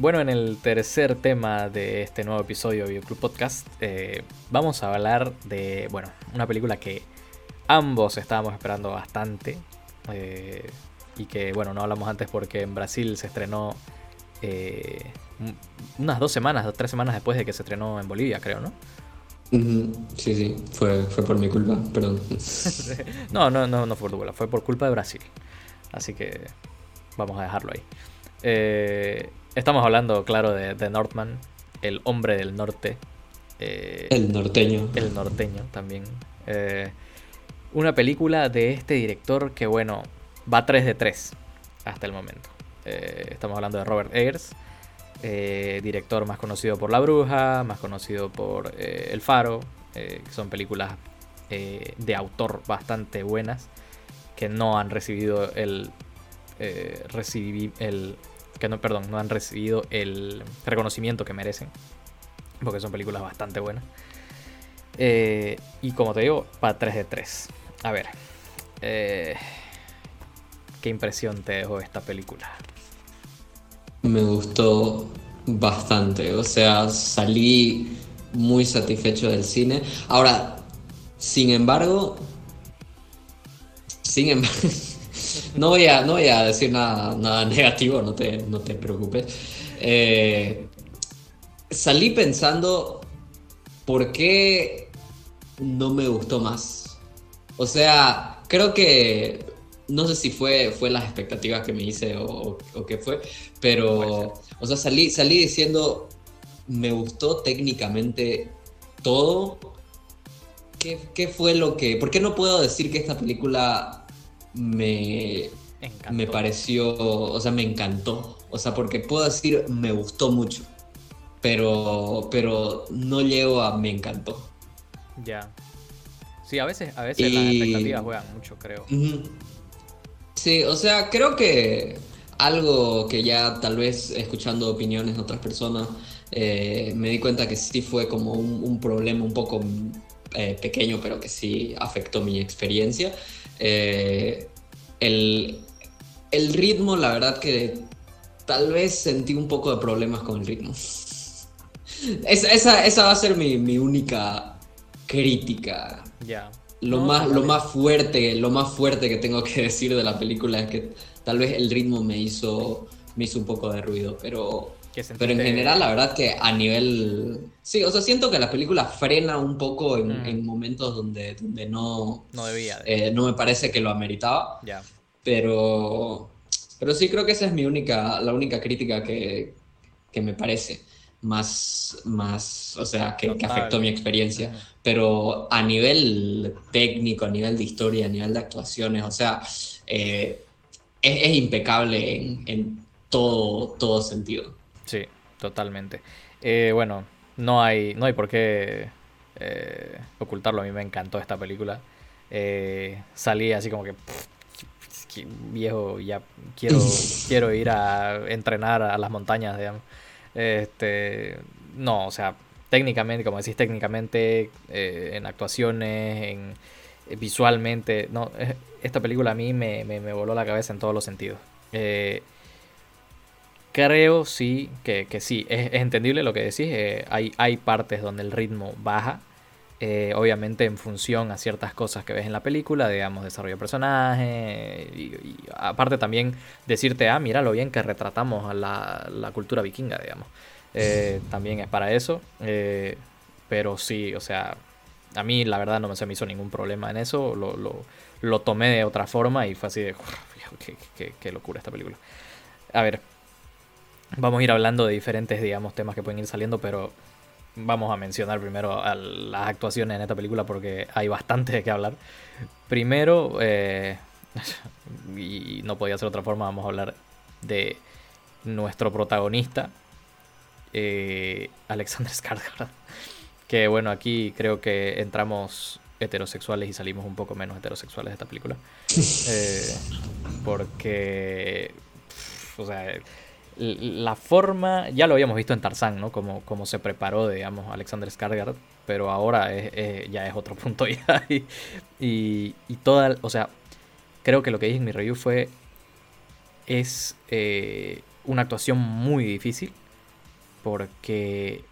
Bueno, en el tercer tema de este nuevo episodio de Videoclub Podcast, eh, vamos a hablar de, bueno, una película que ambos estábamos esperando bastante. Eh, y que, bueno, no hablamos antes porque en Brasil se estrenó eh, unas dos semanas, o tres semanas después de que se estrenó en Bolivia, creo, ¿no? Sí, sí, fue, fue por mi culpa, perdón. no, no, no, no fue por tu culpa, fue por culpa de Brasil. Así que vamos a dejarlo ahí. Eh, estamos hablando, claro, de, de, Northman, el hombre del norte. Eh, el norteño. El norteño también. Eh, una película de este director que, bueno, va 3 de 3 hasta el momento. estamos hablando de Robert Eggers, director más conocido por La Bruja, más conocido por El Faro, que son películas de autor bastante buenas que no han recibido el, el que no, perdón, no han recibido el reconocimiento que merecen, porque son películas bastante buenas. Eh, y como te digo, para 3 de 3. A ver, eh, ¿qué impresión te dejó esta película? Me gustó bastante, o sea, salí muy satisfecho del cine. Ahora, sin embargo, sin embargo, no voy a, no voy a decir nada, nada negativo, no te, no te preocupes. Eh, salí pensando, ¿por qué no me gustó más? O sea, creo que, no sé si fue, fue las expectativas que me hice o, o qué fue, pero, o sea, salí, salí diciendo, me gustó técnicamente todo. ¿Qué, ¿Qué, fue lo que.? ¿Por qué no puedo decir que esta película me, me pareció, o sea, me encantó. O sea, porque puedo decir, me gustó mucho. Pero, pero no llego a me encantó. Ya. Sí, a veces, a veces las expectativas juegan mucho, creo. Sí, o sea, creo que algo que ya tal vez escuchando opiniones de otras personas, eh, me di cuenta que sí fue como un, problema un poco eh, pequeño, pero que sí afectó mi experiencia. Eh, el, ritmo, la verdad que tal vez sentí un poco de problemas con el ritmo. esa, va a ser mi, única crítica. Ya. Lo, más, lo más fuerte, lo más fuerte que tengo que decir de la película es que tal vez el ritmo me hizo, me hizo un poco de ruido, pero pero en general, la verdad que a nivel... Sí, o sea, siento que la película frena un poco en, mm. momentos donde, donde no... No debía. Eh, no me parece que lo ameritaba. Ya. Pero... Pero sí creo que esa es mi única, la única crítica que, que me parece más, más, o sea, que, afectó mi experiencia. Pero a nivel técnico, a nivel de historia, a nivel de actuaciones, o sea, eh, es, impecable en, en, todo, todo sentido. Sí, totalmente. Eh, bueno, no hay, no hay por qué eh, ocultarlo. A mí me encantó esta película. Eh, salí así como que, viejo, ya quiero, quiero ir a entrenar a las montañas, digamos. Este, no, o sea, técnicamente, como decís, técnicamente, en actuaciones, en visualmente, no, esta película a mí me, me, me, voló la cabeza en todos los sentidos. Creo sí que, sí, es, entendible lo que decís. Eh, hay, hay partes donde el ritmo baja, eh, obviamente en función a ciertas cosas que ves en la película, digamos, desarrollo de personaje, y, aparte también decirte, ah, mira lo bien que retratamos a la, cultura vikinga, digamos. Eh, también es para eso, pero sí, o sea, a mí la verdad no me, se me hizo ningún problema en eso, lo, lo, tomé de otra forma y fue así de, qué, qué locura esta película. A ver, Vamos a ir hablando de diferentes, digamos, temas que pueden ir saliendo, pero vamos a mencionar primero a las actuaciones en esta película porque hay bastante de qué hablar. Primero, eh, y no podía ser otra forma, vamos a hablar de nuestro protagonista, eh, Alexander Skarsgård. Que bueno, aquí creo que entramos heterosexuales y salimos un poco menos heterosexuales de esta película. Eh, porque, o sea, la forma, ya lo habíamos visto en Tarzán, ¿no? Como, como se preparó, digamos, Alexander Skarsgård, pero ahora ya es otro punto ya. Y, y, toda, o sea, creo que lo que dije en mi review fue, es eh, una actuación muy difícil, porque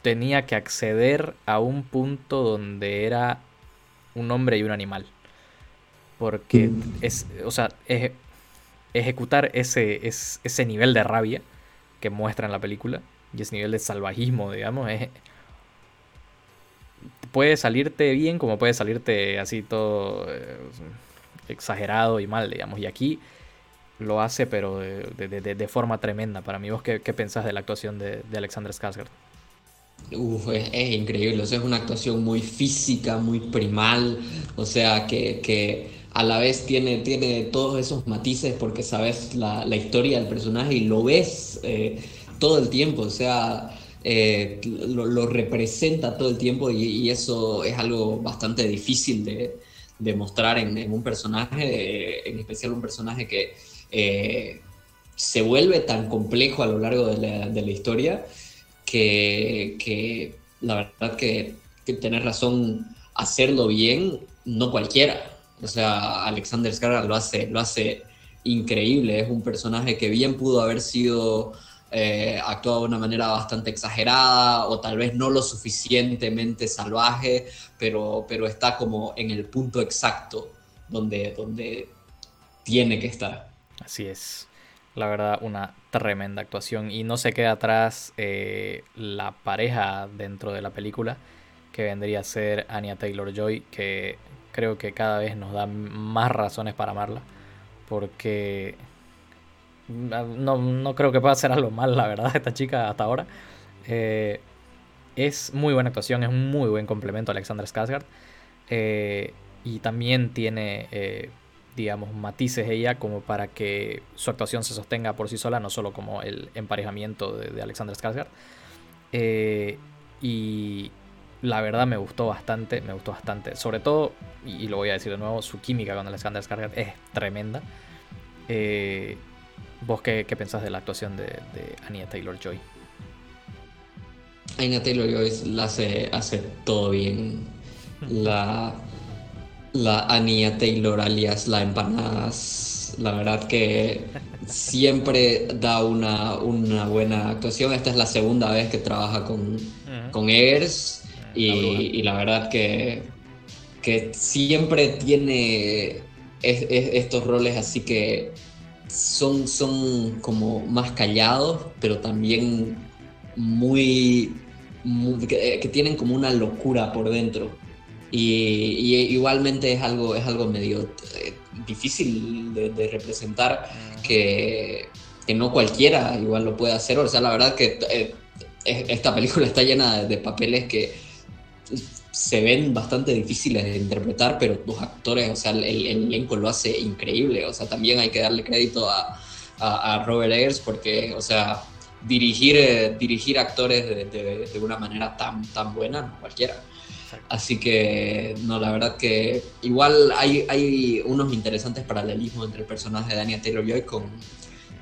tenía que acceder a un punto donde era un hombre y un animal. Porque es, o sea, ejecutar ese, ese nivel de rabia que muestra en la película y ese nivel de salvajismo, digamos, puede salirte bien como puede salirte así todo eh, exagerado y mal, digamos. Y aquí lo hace, pero de, forma tremenda. Para mí, ¿vos qué, qué pensás de la actuación de, Alexander Skarsgård? Uf, es, increíble, o sea, es una actuación muy física, muy primal, o sea, que, a la vez tiene, tiene todos esos matices porque sabes la, historia del personaje y lo ves eh, todo el tiempo, o sea, eh, lo, representa todo el tiempo y, eso es algo bastante difícil de, de mostrar en, un personaje, en especial un personaje que eh, se vuelve tan complejo a lo largo de la, de la historia que, la verdad que, que tener razón, hacerlo bien, no cualquiera. O sea, Alexander Skarsgård lo hace, lo hace increíble, es un personaje que bien pudo haber sido eh, actuado de una manera bastante exagerada o tal vez no lo suficientemente salvaje, pero, pero está como en el punto exacto donde, donde tiene que estar. Así es. La verdad, una tremenda actuación. Y no se queda atrás eh, la pareja dentro de la película, que vendría a ser Anya Taylor Joy, que creo que cada vez nos da más razones para amarla. Porque no, no creo que pueda hacer algo mal, la verdad, esta chica hasta ahora. Eh, es muy buena actuación, es un muy buen complemento a Alexander Skarsgård. Eh, y también tiene digamos, matices ella como para que su actuación se sostenga por sí sola, no solo como el emparejamiento de, Alexander Skarsgård. Eh, y la verdad me gustó bastante, me gustó bastante. Sobre todo, y, lo voy a decir de nuevo, su química con Alexander Skarsgård es tremenda. Eh, ¿Vos qué, pensás de la actuación de, de Anya Taylor-Joy? Anya Taylor-Joy la hace, hace todo bien. La la Ania Taylor alias La Empanadas. La verdad que siempre da una, una, buena actuación. Esta es la segunda vez que trabaja con, con Eggers y, la verdad que, que siempre tiene estos roles así que son, son como más callados, pero también muy, que tienen como una locura por dentro. Y, igualmente es algo, es algo medio eh, difícil de, representar que, que, no cualquiera igual lo puede hacer. O sea, la verdad que eh, esta película está llena de, papeles que se ven bastante difíciles de interpretar, pero los actores, o sea, el, elenco lo hace increíble. O sea, también hay que darle crédito a, a, Robert Eggers porque, o sea, dirigir, eh, dirigir actores de, de, de, una manera tan, tan buena, no cualquiera. Así que, no, la verdad que igual hay, hay unos interesantes paralelismos entre el personaje de Daniel Taylor-Joy con,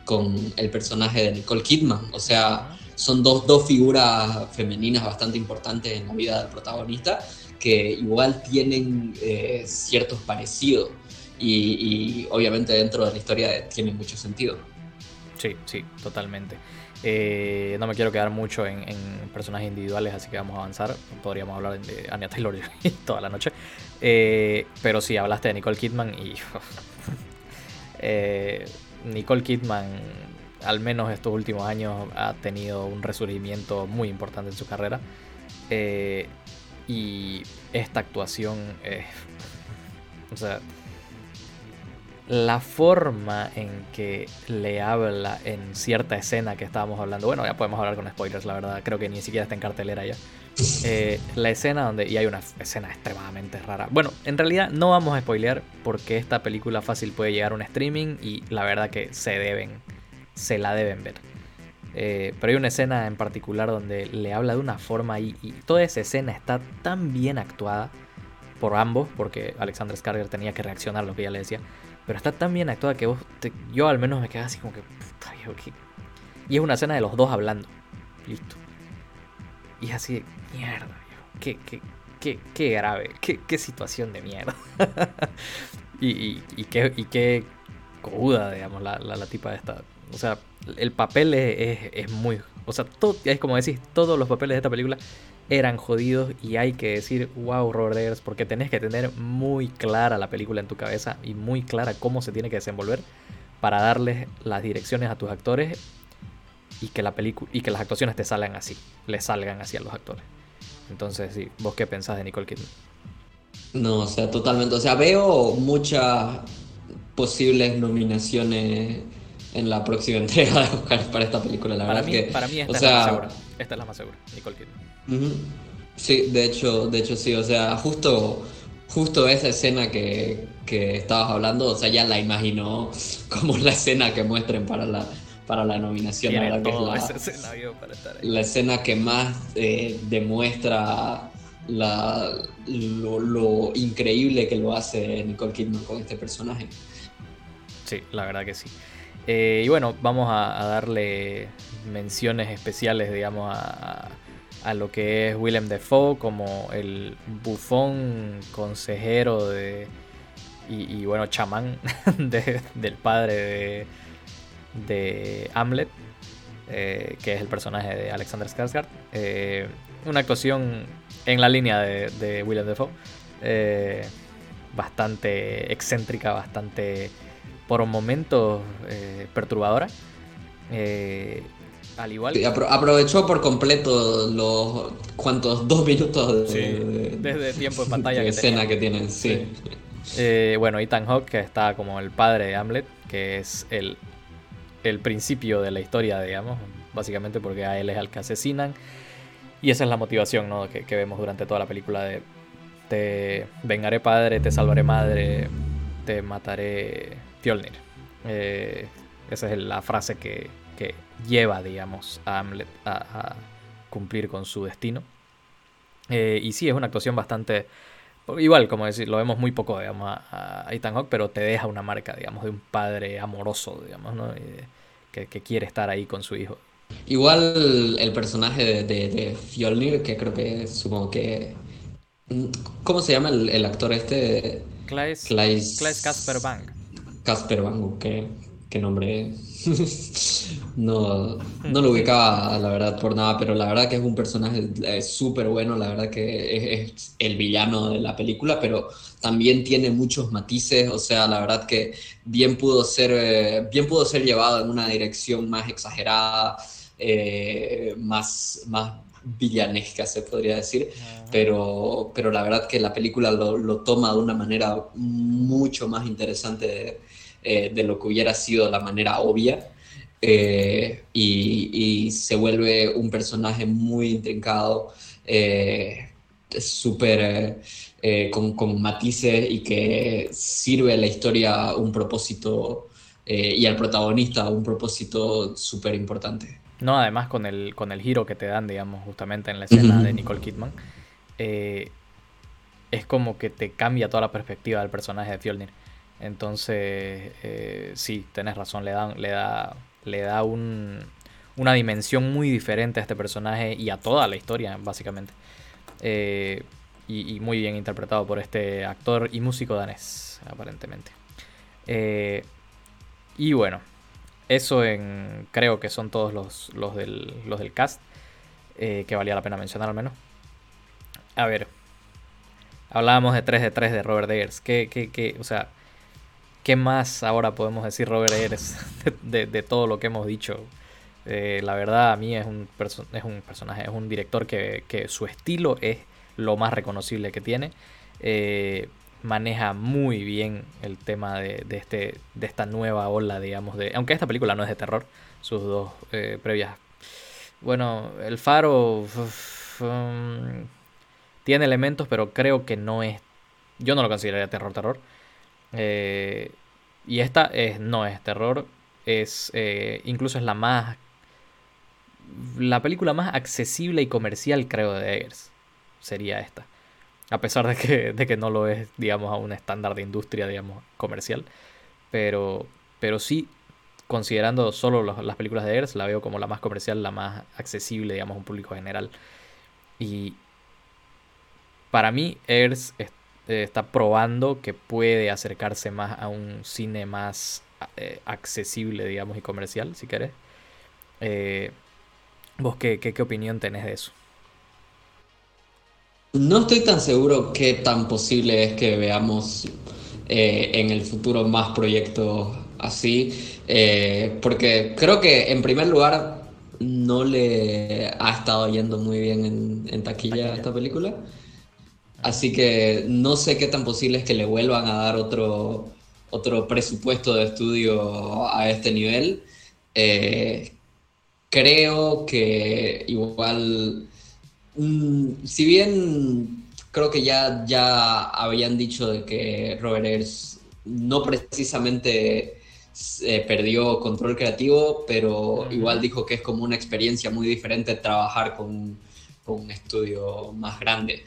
con el personaje de Nicole Kidman. O sea, son dos, dos figuras femeninas bastante importantes en la vida del protagonista que igual tienen eh, ciertos parecidos y, obviamente dentro de la historia tienen mucho sentido. Sí, sí, totalmente. Eh, no me quiero quedar mucho en, personajes individuales, así que vamos a avanzar. Podríamos hablar de Anya Taylor toda la noche. Eh, pero sí, hablaste de Nicole Kidman y. Nicole Kidman, al menos estos últimos años, ha tenido un resurgimiento muy importante en su carrera. y esta actuación. o sea la forma en que le habla en cierta escena que estábamos hablando, bueno, ya podemos hablar con spoilers, la verdad, creo que ni siquiera está en cartelera ya. Eh, la escena donde, y hay una escena extremadamente rara. Bueno, en realidad no vamos a spoilear porque esta película fácil puede llegar a un streaming y la verdad que se deben, se la deben ver. Eh, pero hay una escena en particular donde le habla de una forma y, y toda esa escena está tan bien actuada por ambos, porque Alexander Skarsgård tenía que reaccionar a lo que ella le decía pero está tan bien actuada que vos, yo al menos me quedé así como que, puta, Y es una escena de los dos hablando. Listo. Y es así de, mierda, Qué, qué, grave, qué, situación de mierda. y, y, qué, y qué digamos, la, tipa de esta. O sea, el papel es, es, muy O sea, es como decís, todos los papeles de esta película eran jodidos y hay que decir, wow, Robert Eggers, porque tenés que tener muy clara la película en tu cabeza y muy clara cómo se tiene que desenvolver para darles las direcciones a tus actores y que la y que las actuaciones te salgan así, le salgan así a los actores. Entonces, sí, ¿vos qué pensás de Nicole Kidman? No, o sea, totalmente. O sea, veo muchas posibles nominaciones en la próxima entrega de Oscar para esta película. La para verdad mí, que. Para mí esta es la más segura. Esta es la más segura, Nicole Kidman. Sí, de hecho, de hecho sí. O sea, justo, justo esa escena que, que estabas hablando, o sea, ya la imagino como la escena que muestren para la, para la nominación. La verdad que es para estar la, la escena que más eh, demuestra la, lo, lo increíble que lo hace Nicole Kidman con este personaje. Sí, la verdad que sí. Eh, y bueno, vamos a, darle menciones especiales, digamos, a, a, lo que es Willem Dafoe como el bufón consejero de, y, bueno, chamán de, del padre de, de Hamlet, eh, que es el personaje de Alexander Skarsgård. Eh, una actuación en la línea de, de Willem Dafoe, bastante excéntrica, bastante por momentos eh, perturbadora. Eh, al igual Sí, apro- aprovechó por completo los cuantos dos minutos de, Sí, de- desde tiempo de pantalla de que escena tenía. que tienen, sí. Eh, bueno, Ethan Hawke, que está como el padre de Hamlet, que es el, el principio de la historia, digamos, básicamente porque a él es al que asesinan. Y esa es la motivación ¿no? que, que vemos durante toda la película de te vengaré padre, te salvaré madre, te mataré Fjolnir. Eh, esa es la frase que, que lleva, digamos, a Hamlet a, a cumplir con su destino. Eh, y sí, es una actuación bastante... Igual, como decir, lo vemos muy poco, digamos, a, a Ethan Hawke, pero te deja una marca, digamos, de un padre amoroso, digamos, ¿no? Eh, que, que quiere estar ahí con su hijo. Igual el personaje de, de, de Fjolnir, que creo que supongo que... ¿Cómo se llama el, el actor este? Claes, Claes- Claes Casper Bang. Casper Van qué, qué nombre. no, no lo ubicaba, la verdad, por nada, pero la verdad que es un personaje eh, súper bueno, la verdad que es, es el villano de la película, pero también tiene muchos matices, o sea, la verdad que bien pudo ser, eh, bien pudo ser llevado en una dirección más exagerada, eh, más, más villanesca, se podría decir pero, pero la verdad que la película lo, lo toma de una manera mucho más interesante eh, de lo que hubiera sido la manera obvia eh, y, y se vuelve un personaje muy intrincado, eh, súper con, con matices y que sirve a la historia un propósito y al protagonista un propósito súper importante. No, además con el, con el giro que te dan, digamos, justamente en la escena de Nicole Kidman, es como que te cambia toda la perspectiva del personaje de Fjolnir. Entonces, eh, sí, tenés razón, le, le da, le da un, una dimensión muy diferente a este personaje y a toda la historia, básicamente. Eh, y, muy bien interpretado por este actor y músico danés, aparentemente. Eh, y bueno, eso en, creo que son todos los, del, los del cast que valía la pena mencionar al menos. A ver, hablábamos de 3 de 3 de Robert Eggers. ¿Qué, qué, qué, o sea, ¿qué más ahora podemos decir Robert Eggers de, todo lo que hemos dicho? Eh, la verdad, a mí es un, es un personaje, es un director que, que, su estilo es lo más reconocible que tiene. Eh, maneja muy bien el tema de, de, este, de esta nueva ola, digamos, de... Aunque esta película no es de terror, sus dos eh, previas... Bueno, El Faro um, tiene elementos, pero creo que no es... Yo no lo consideraría terror, terror. Eh, y esta es, no es terror, es eh, incluso es la más... La película más accesible y comercial, creo, de Eggers. Sería esta a pesar de que, de que no lo es, digamos, a un estándar de industria, digamos, comercial. Pero, pero sí, considerando solo las películas de Eggers, la veo como la más comercial, la más accesible, digamos, a un público general. Y para mí, Eggers eh, está probando que puede acercarse más a un cine más eh, accesible, digamos, y comercial, si querés. Eh, ¿Vos qué, qué, opinión tenés de eso? No estoy tan seguro qué tan posible es que veamos eh, en el futuro más proyectos así, porque creo que en primer lugar no le ha estado yendo muy bien en, taquilla, esta película. Así que no sé qué tan posible es que le vuelvan a dar otro, otro presupuesto de estudio a este nivel. Eh, creo que igual, mm, si bien creo que ya, ya habían dicho de que Robert Ayers no precisamente eh, perdió control creativo, pero igual dijo que es como una experiencia muy diferente trabajar con, con un estudio más grande.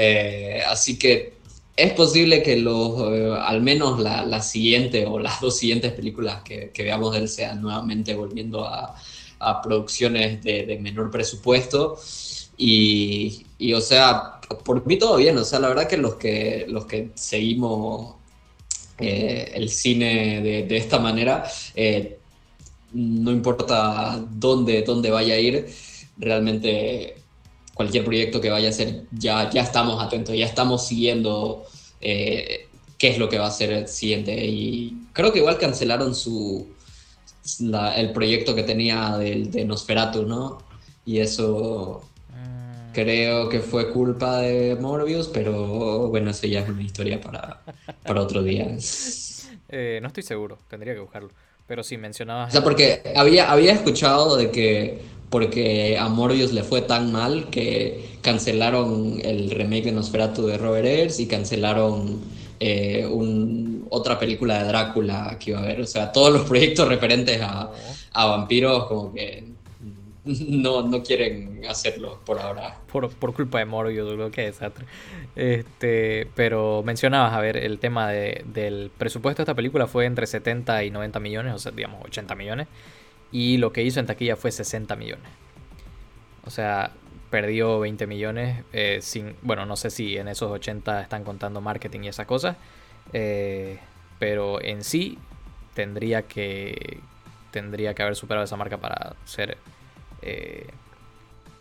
Eh, así que es posible que los, eh, al menos la, siguiente o las dos siguientes películas que, veamos de él sean nuevamente volviendo a, producciones de, menor presupuesto. Y, o sea, por mí todo bien, o sea, la verdad que los que, los que seguimos eh, el cine de, esta manera, no importa dónde, dónde vaya a ir, realmente cualquier proyecto que vaya a ser, ya, ya estamos atentos, ya estamos siguiendo eh, qué es lo que va a ser el siguiente. Y creo que igual cancelaron su el proyecto que tenía de, de Nosferatu, ¿no? Y eso mm. creo que fue culpa de Morbius, pero bueno, eso ya es una historia para, para otro día. Eh, no estoy seguro, tendría que buscarlo. Pero sí mencionabas. O sea, porque había, había escuchado de que porque a Morbius le fue tan mal que cancelaron el remake de Nosferatu de Robert Eggers y cancelaron eh, otra película de Drácula que iba a haber. O sea, todos los proyectos referentes a, vampiros como que no, no quieren hacerlo por ahora. Por, culpa de Morbius, creo que desastre. Este, pero mencionabas, a ver, el tema del presupuesto de esta película fue entre 70 y 90 millones, o sea, digamos 80 millones y lo que hizo en taquilla fue 60 millones. O sea, perdió 20 millones eh, sin, bueno, no sé si en esos 80 están contando marketing y esas cosas, eh, pero en sí tendría que tendría que haber superado esa marca para ser eh,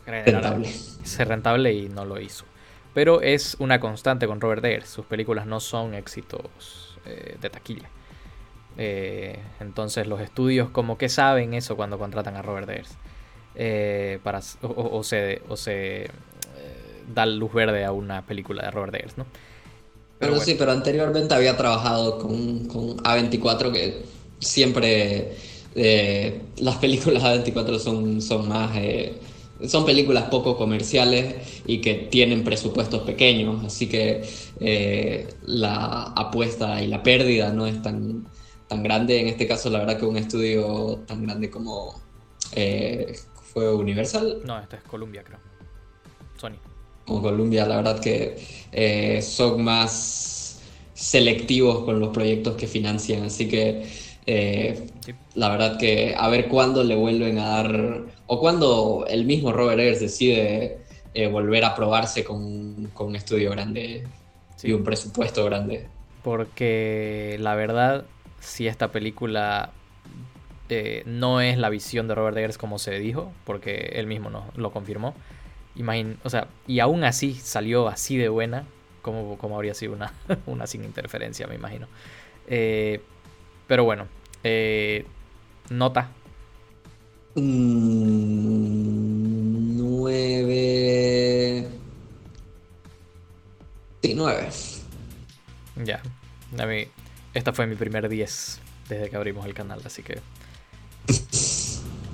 rentable. ser rentable y no lo hizo. Pero es una constante con Robert Eggers, sus películas no son éxitos de taquilla. Eh, entonces los estudios como que saben eso cuando contratan a Robert Ayers. Eh, para, o, se, o se eh, da luz verde a una película de Robert Ayers, ¿no? Pero, sí, pero anteriormente había trabajado con, con A24 que siempre las películas A24 son, son más... son películas poco comerciales y que tienen presupuestos pequeños, así que la apuesta y la pérdida no es tan, tan grande, en este caso la verdad que un estudio tan grande como eh, fue Universal. No, este es Columbia creo. Sony. Como Columbia, la verdad que eh, son más selectivos con los proyectos que financian, así que eh, la verdad que a ver cuándo le vuelven a dar, o cuándo el mismo Robert Eggers decide volver a probarse con, con un estudio grande y un presupuesto grande. Porque la verdad, si esta película eh, no es la visión de Robert Eggers como se dijo, porque él mismo no, lo confirmó. o sea, y aún así salió así de buena, como, como habría sido una, una sin interferencia, me imagino. Eh, pero bueno, eh, nota. Mm, nueve. Sí, nueve. Ya. A mí, esta fue mi primer 10 desde que abrimos el canal, así que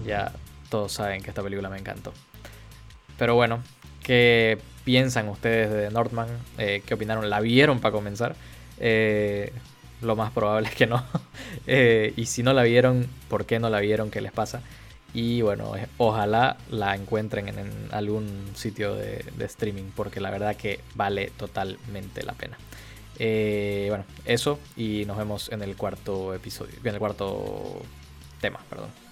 ya todos saben que esta película me encantó. Pero bueno, ¿qué piensan ustedes de Northman? Eh, ¿Qué opinaron? ¿La vieron para comenzar? Eh, lo más probable es que no. Eh, y si no la vieron, ¿por qué no la vieron? ¿Qué les pasa? Y bueno, ojalá la encuentren en, algún sitio de, streaming, porque la verdad que vale totalmente la pena. Eh, bueno, eso y nos vemos en el cuarto episodio, en el cuarto tema, perdón.